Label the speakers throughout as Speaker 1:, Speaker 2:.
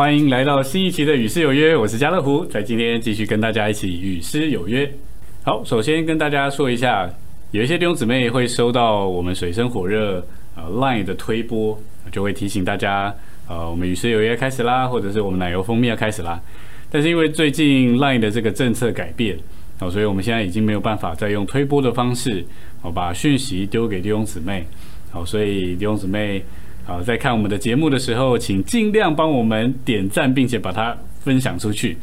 Speaker 1: 欢迎来到新一期的《与诗有约》，我是家乐福，在今天继续跟大家一起与诗有约。好，首先跟大家说一下，有一些弟兄姊妹会收到我们水深火热呃 Line 的推播，就会提醒大家，呃，我们与诗有约开始啦，或者是我们奶油蜂蜜要开始啦。但是因为最近 Line 的这个政策改变，哦，所以我们现在已经没有办法再用推播的方式，哦，把讯息丢给弟兄姊妹。好，所以弟兄姊妹。好，在看我们的节目的时候，请尽量帮我们点赞，并且把它分享出去。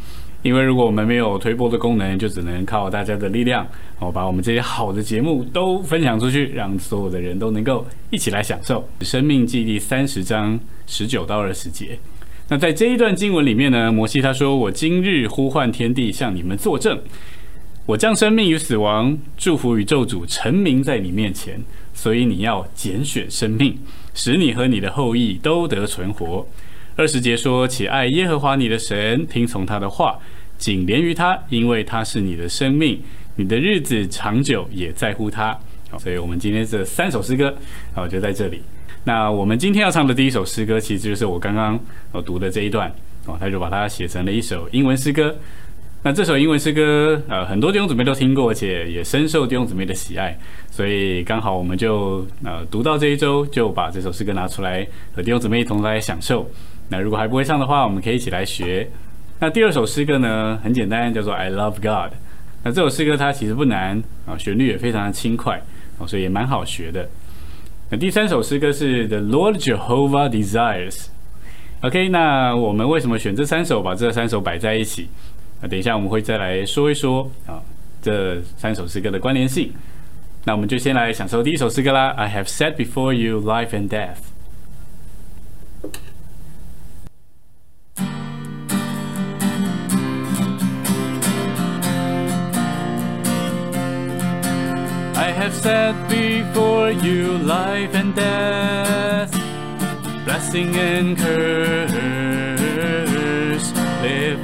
Speaker 1: 因为如果我们没有推播的功能，就只能靠大家的力量，哦，把我们这些好的节目都分享出去，让所有的人都能够一起来享受《生命记》第三十章十九到二十节。那在这一段经文里面呢，摩西他说：“我今日呼唤天地，向你们作证，我将生命与死亡、祝福与咒诅成名在你面前，所以你要拣选生命。”使你和你的后裔都得存活。二十节说：“且爱耶和华你的神，听从他的话，紧连于他，因为他是你的生命，你的日子长久也在乎他。”好，所以我们今天这三首诗歌，好就在这里。那我们今天要唱的第一首诗歌，其实就是我刚刚我读的这一段哦，他就把它写成了一首英文诗歌。那这首英文诗歌，呃，很多弟兄姊妹都听过，而且也深受弟兄姊妹的喜爱，所以刚好我们就呃读到这一周，就把这首诗歌拿出来和弟兄姊妹一同来享受。那如果还不会唱的话，我们可以一起来学。那第二首诗歌呢，很简单，叫做 I Love God。那这首诗歌它其实不难啊，旋律也非常的轻快啊，所以也蛮好学的。那第三首诗歌是 The Lord Jehovah Desires。OK，那我们为什么选这三首，把这三首摆在一起？那等一下我们会再来说一说啊，这三首诗歌的关联性。那我们就先来享受第一首诗歌啦。I have set before you life and death. I have set before you life and death, blessing and curse.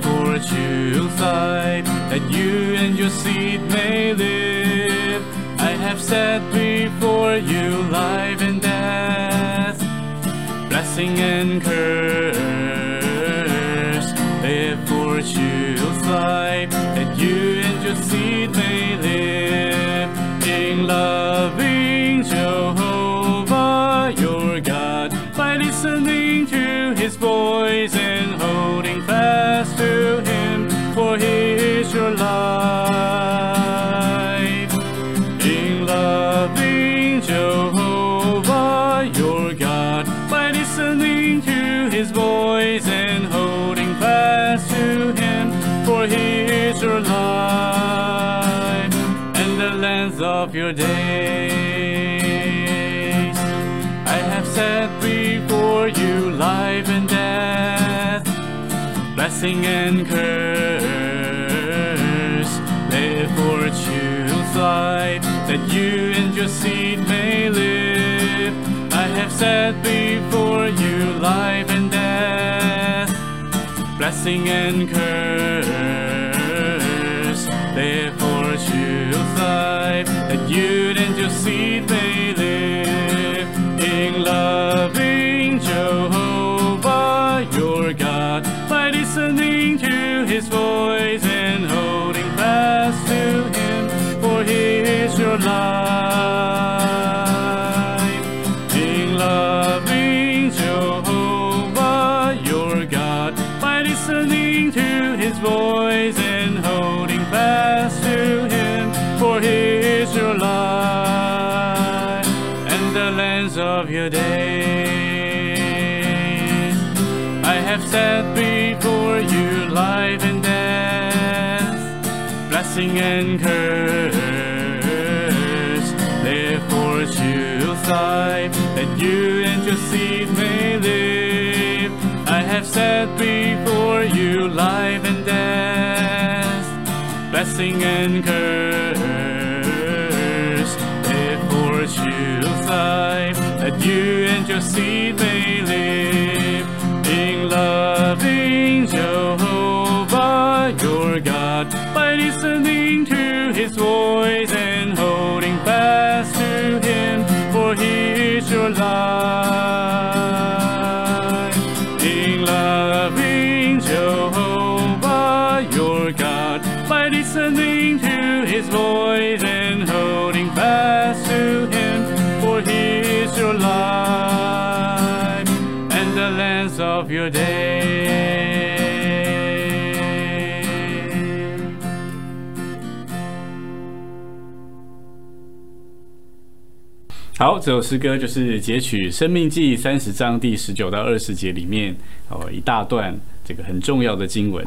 Speaker 1: Therefore choose life, that you and your seed may live. I have set before you life and death, blessing and curse. Therefore choose life, that you and your seed may live. In loving blessing and curse. Therefore choose life, that you and your seed may live. I have set before you life and death, blessing and curse. Therefore choose life, that you and your seed may live. In loving In loving Jehovah your God, by listening to his voice and holding fast to him, for he is your life and the length of your days. I have set before you life and death, blessing and curse. Life, that you and your seed may live. I have set before you life and death, blessing and curse. Therefore choose life, that you and your seed may live. In loving In loving Jehovah your God, by listening to his voice and holding fast to him, for he is your life and the lands of your day. 好，这首诗歌就是截取《生命记》三十章第十九到二十节里面哦一大段这个很重要的经文。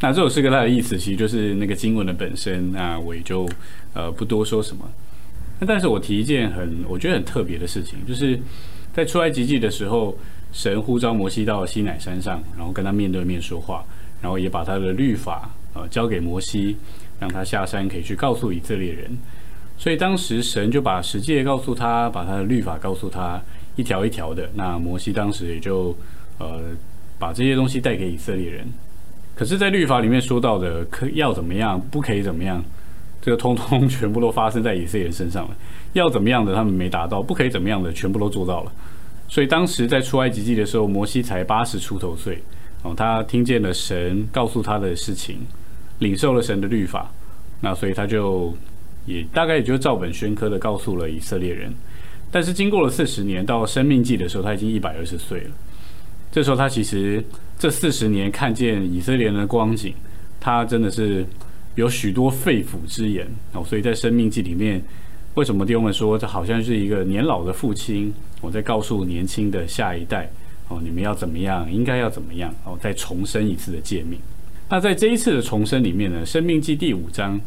Speaker 1: 那这首诗歌它的意思其实就是那个经文的本身，那我也就呃不多说什么。那但是我提一件很我觉得很特别的事情，就是在出埃及记的时候，神呼召摩西到西乃山上，然后跟他面对面说话，然后也把他的律法呃交给摩西，让他下山可以去告诉以色列人。所以当时神就把十诫告诉他，把他的律法告诉他，一条一条的。那摩西当时也就呃把这些东西带给以色列人。可是，在律法里面说到的可要怎么样，不可以怎么样，这个通通全部都发生在以色列人身上了。要怎么样的他们没达到，不可以怎么样的全部都做到了。所以当时在出埃及记的时候，摩西才八十出头岁哦，他听见了神告诉他的事情，领受了神的律法，那所以他就。也大概也就照本宣科的告诉了以色列人，但是经过了四十年，到生命记的时候，他已经一百二十岁了。这时候他其实这四十年看见以色列人的光景，他真的是有许多肺腑之言哦。所以在生命记里面，为什么弟兄们说这好像是一个年老的父亲，我在告诉年轻的下一代哦，你们要怎么样，应该要怎么样哦，再重申一次的诫命。那在这一次的重生里面呢，生命记第五章。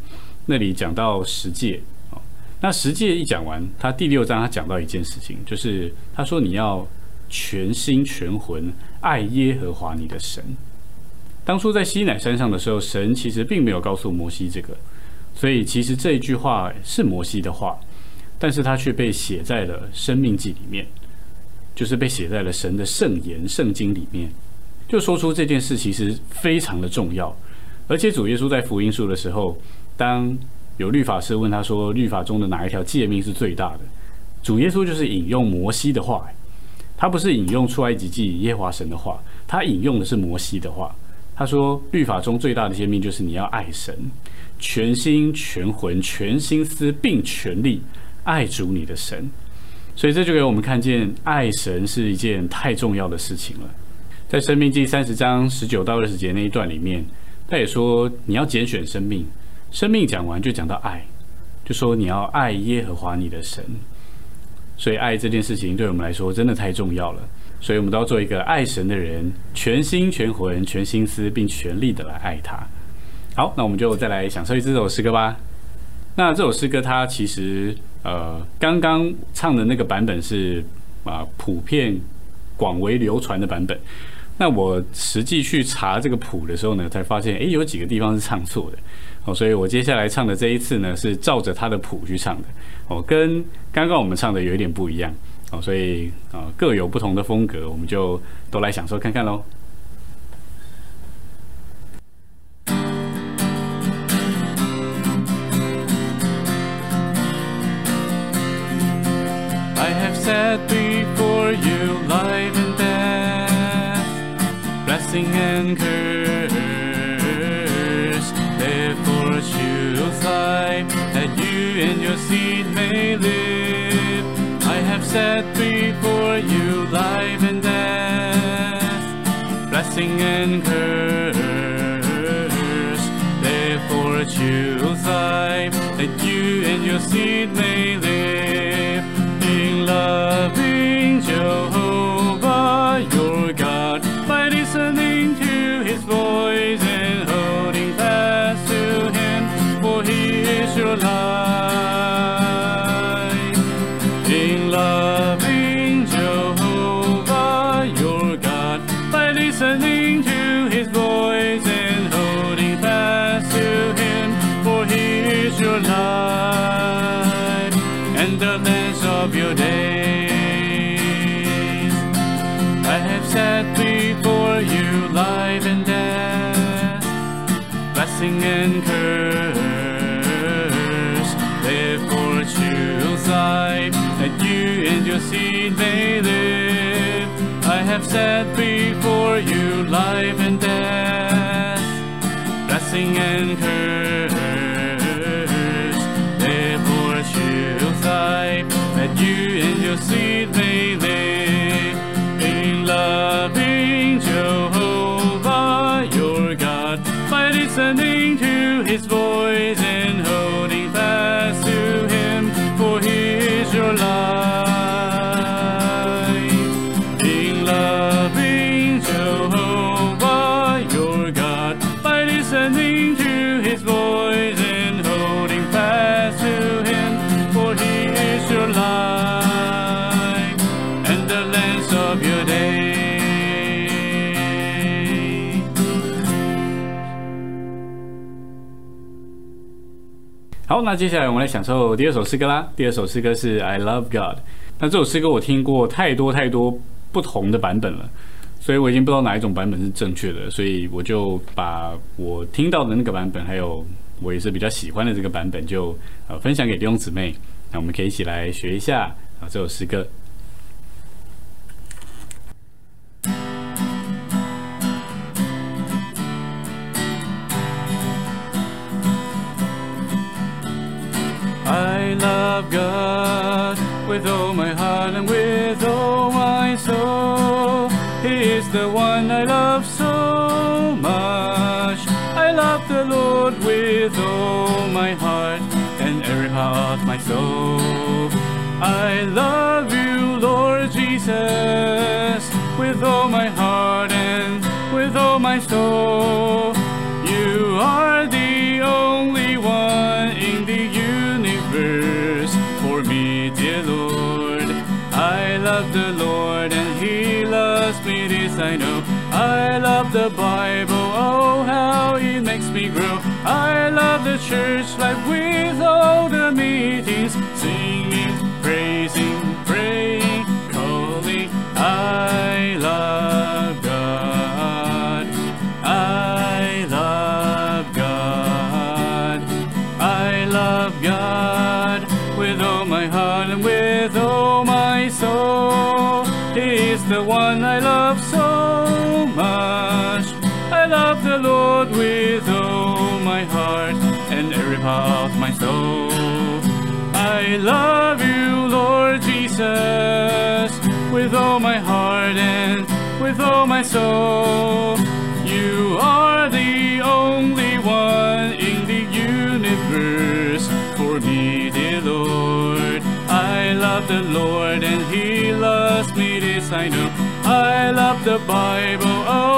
Speaker 1: 那里讲到十诫，哦，那十诫一讲完，他第六章他讲到一件事情，就是他说你要全心全魂爱耶和华你的神。当初在西乃山上的时候，神其实并没有告诉摩西这个，所以其实这一句话是摩西的话，但是他却被写在了生命记里面，就是被写在了神的圣言圣经里面，就说出这件事其实非常的重要，而且主耶稣在福音书的时候。当有律法师问他说：“律法中的哪一条诫命是最大的？”主耶稣就是引用摩西的话，他不是引用出埃及记耶华神的话，他引用的是摩西的话。他说：“律法中最大的诫命就是你要爱神，全心全魂全心思并全力爱主你的神。”所以这就给我们看见，爱神是一件太重要的事情了。在生命记三十章十九到二十节那一段里面，他也说：“你要拣选生命。”生命讲完就讲到爱，就说你要爱耶和华你的神，所以爱这件事情对我们来说真的太重要了，所以我们都要做一个爱神的人，全心全魂全心思并全力的来爱他。好，那我们就再来享受一这首诗歌吧。那这首诗歌它其实呃刚刚唱的那个版本是啊普遍广为流传的版本。那我实际去查这个谱的时候呢，才发现，诶，有几个地方是唱错的，哦，所以我接下来唱的这一次呢，是照着他的谱去唱的，哦，跟刚刚我们唱的有一点不一样，哦，所以啊各有不同的风格，我们就都来享受看看喽。blessing and curse. Life, that you and your seed may live. I have set before you life and death, blessing and curse. Therefore choose life, that you and your seed may live. In loving listening to his voice and holding fast to him, for he is your life and the length of your days. I have set before you life and death, blessing and curse. Therefore choose life, that you and your seed have set before you life and death, blessing and 那接下来我们来享受第二首诗歌啦。第二首诗歌是《I Love God》。那这首诗歌我听过太多太多不同的版本了，所以我已经不知道哪一种版本是正确的，所以我就把我听到的那个版本，还有我也是比较喜欢的这个版本，就呃分享给弟兄姊妹。那我们可以一起来学一下啊这首诗歌。God with all my heart and with all my soul. He is the one I love so much. I love the Lord with all my heart and every part of my soul. I love you, Lord Jesus, with all my heart and with all my soul. This I know. I love the Bible, oh how it makes me grow. I love the church life with all the meetings, with all my soul. You are the only one in the universe for me, dear Lord. I love the Lord and He loves me, this I know. I love the Bible, oh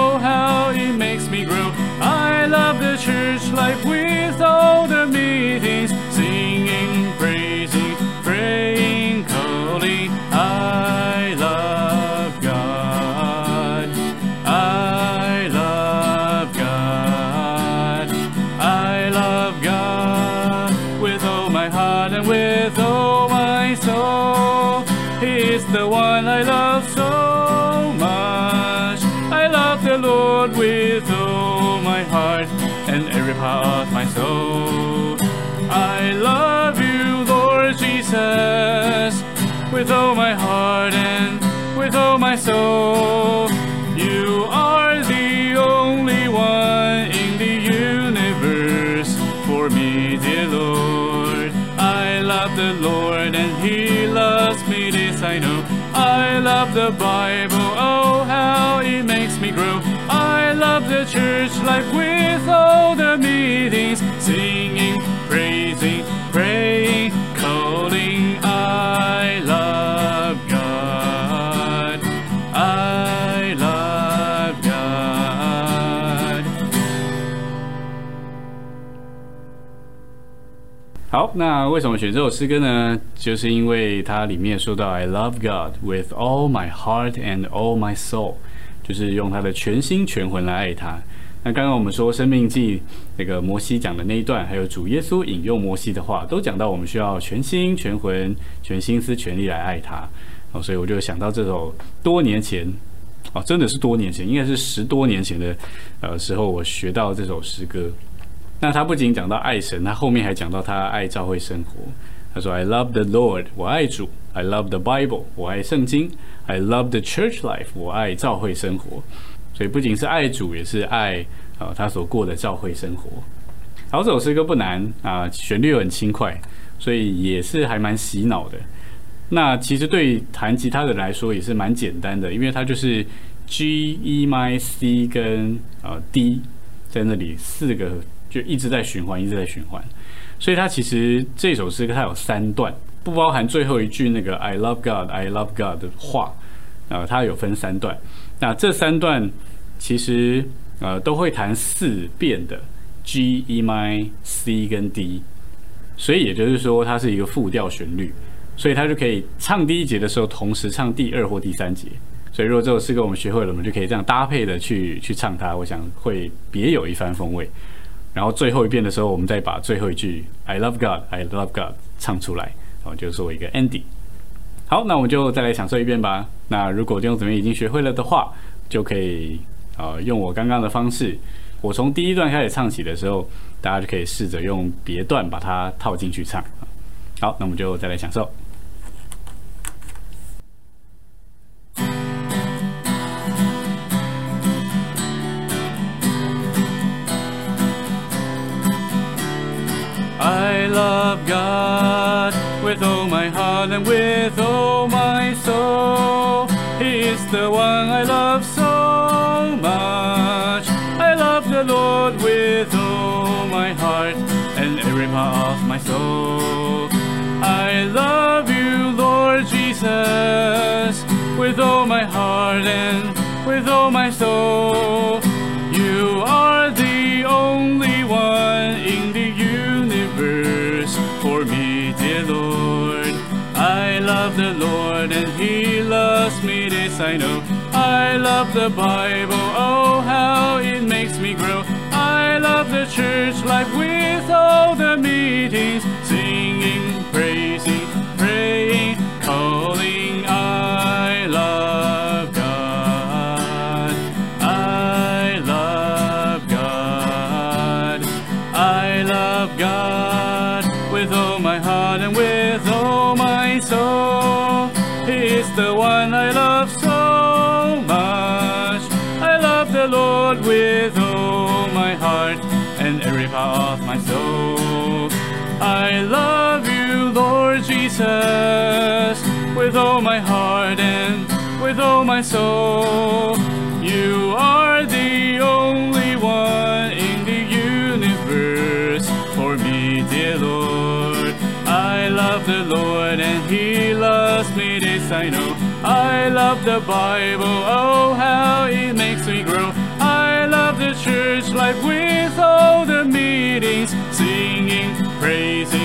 Speaker 1: with all my heart and with all my soul. You are the only one in the universe for me, dear Lord. I love the Lord and He loves me, this I know. I love the Bible, oh how it makes me grow. I love the church life with all the meetings, singing, praising, praying, 好，那为什么选这首诗歌呢？就是因为它里面说到 "I love God with all my heart and all my soul"，就是用他的全心全魂来爱他。那刚刚我们说《生命记》那个摩西讲的那一段，还有主耶稣引用摩西的话，都讲到我们需要全心全魂、全心思、全力来爱他。哦，所以我就想到这首多年前，哦，真的是多年前，应该是十多年前的呃时候，我学到这首诗歌。那他不仅讲到爱神，他后面还讲到他爱教会生活。他说：“I love the Lord，我爱主；I love the Bible，我爱圣经；I love the church life，我爱教会生活。”所以不仅是爱主，也是爱、呃、他所过的教会生活。好，这首诗歌不难啊、旋律很轻快，所以也是还蛮洗脑的。那其实对弹吉他的人来说也是蛮简单的，因为它就是 G、E、M、C 跟呃 D 在那里四个就一直在循环，一直在循环。所以它其实这首诗歌它有三段，不包含最后一句那个 I love God, I love God 的话，呃，它有分三段。那这三段其实呃都会弹四遍的 G、E、M I,、C 跟 D，所以也就是说它是一个复调旋律，所以它就可以唱第一节的时候同时唱第二或第三节。所以如果这首诗歌我们学会了，我们就可以这样搭配的去去唱它，我想会别有一番风味。然后最后一遍的时候，我们再把最后一句 I love God, I love God 唱出来。然后，就做一个 ending。好，那我们就再来享受一遍吧。那如果弟兄姊妹已经学会了的话，就可以呃用我刚刚的方式，我从第一段开始唱起的时候，大家就可以试着用别段把它套进去唱。好，那我们就再来享受。Love God. with all my heart and with all my soul. He is the one I love so much. I love the Lord with all my heart and every part of my soul. I love you, Lord Jesus, with all my heart and with all my soul. Lord love the Lord and He loves me, this I know. I love the Bible, oh how it makes me grow. I love the church life with all the meetings, with all my heart and with all my soul He's the one I love so much. I love the Lord with all my heart and every part of my soul. I love you, Lord Jesus, with all my heart and with all my soul. I love the Bible, oh how it makes me grow. I love the church life with all the meetings, singing, praising,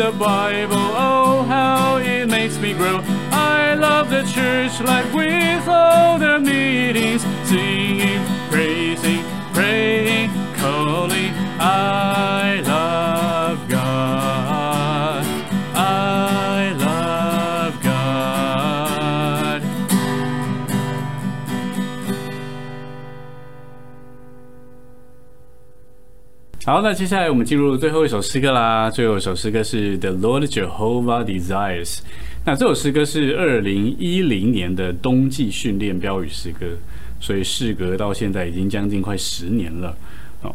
Speaker 1: the Bible, oh how it makes me grow. I love the church life with all the meetings, singing, praising, praying, 好，那接下来我们进入最后一首诗歌啦。最后一首诗歌是 The Lord Jehovah Desires。那这首诗歌是二零一零年的冬季训练标语诗歌，所以事隔到现在已经将近快十年了哦。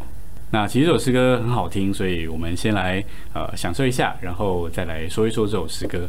Speaker 1: 那其实这首诗歌很好听，所以我们先来呃享受一下，然后再来说一说这首诗歌。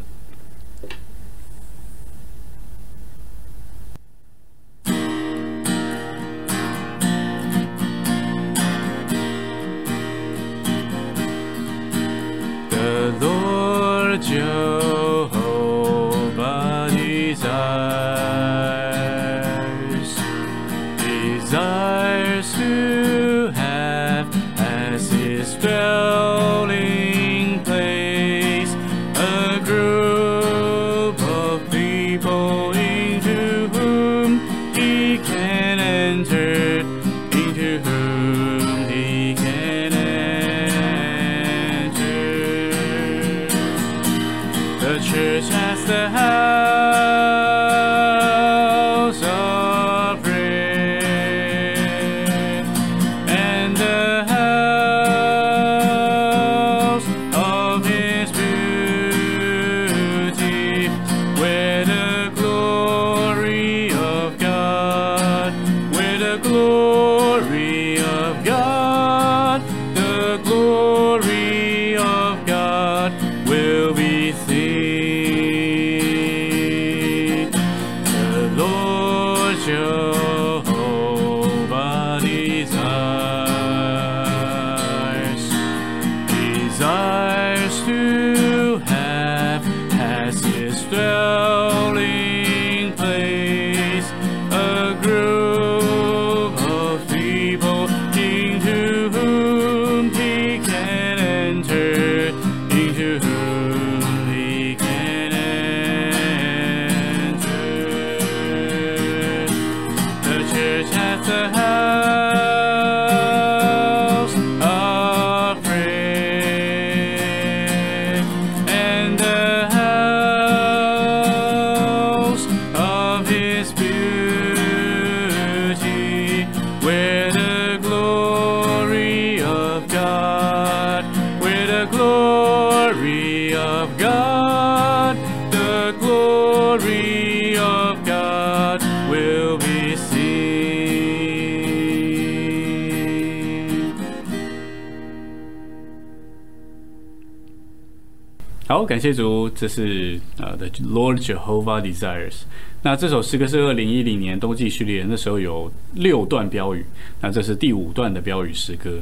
Speaker 1: 感谢主，这是呃的 Lord Jehovah Desires。那这首诗歌是二零一零年冬季训练，那时候有六段标语，那这是第五段的标语诗歌。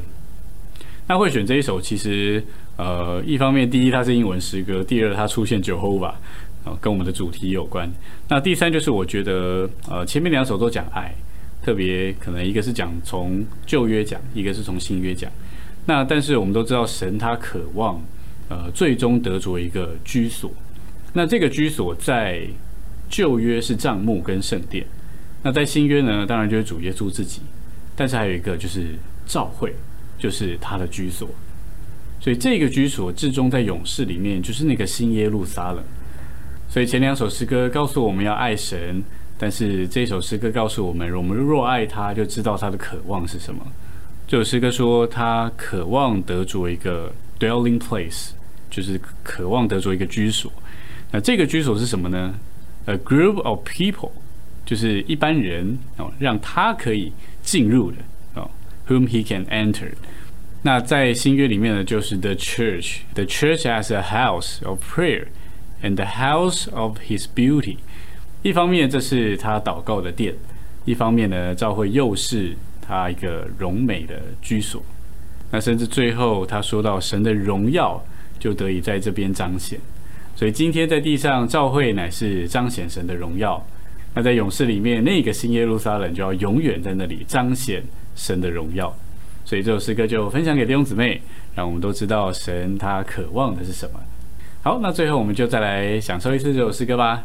Speaker 1: 那会选这一首，其实呃，一方面第一它是英文诗歌，第二它出现 Jehovah，啊，跟我们的主题有关。那第三就是我觉得呃前面两首都讲爱，特别可能一个是讲从旧约讲，一个是从新约讲。那但是我们都知道神他渴望。呃，最终得着一个居所。那这个居所在旧约是帐幕跟圣殿，那在新约呢，当然就是主耶稣自己。但是还有一个就是教会，就是他的居所。所以这个居所至终在勇士里面，就是那个新耶路撒冷。所以前两首诗歌告诉我们要爱神，但是这首诗歌告诉我们，我们若爱他，就知道他的渴望是什么。这首诗歌说，他渴望得着一个 dwelling place。就是渴望得着一个居所，那这个居所是什么呢？A group of people，就是一般人哦，让他可以进入的哦，whom he can enter。那在新约里面呢，就是 the church，the church as a house of prayer and the house of his beauty。一方面这是他祷告的殿，一方面呢，教会又是他一个荣美的居所。那甚至最后他说到神的荣耀。就得以在这边彰显，所以今天在地上召会乃是彰显神的荣耀。那在勇士里面，那个新耶路撒冷就要永远在那里彰显神的荣耀。所以这首诗歌就分享给弟兄姊妹，让我们都知道神他渴望的是什么。好，那最后我们就再来享受一次这首诗歌吧。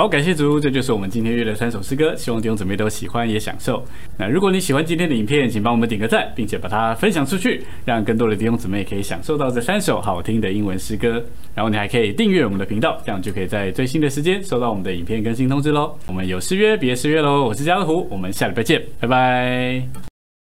Speaker 1: 好，感谢主，这就是我们今天约的三首诗歌，希望弟兄姊妹都喜欢也享受。那如果你喜欢今天的影片，请帮我们点个赞，并且把它分享出去，让更多的弟兄姊妹可以享受到这三首好听的英文诗歌。然后你还可以订阅我们的频道，这样就可以在最新的时间收到我们的影片更新通知喽。我们有诗约，别失约喽！我是家乐福，我们下礼拜见，拜拜。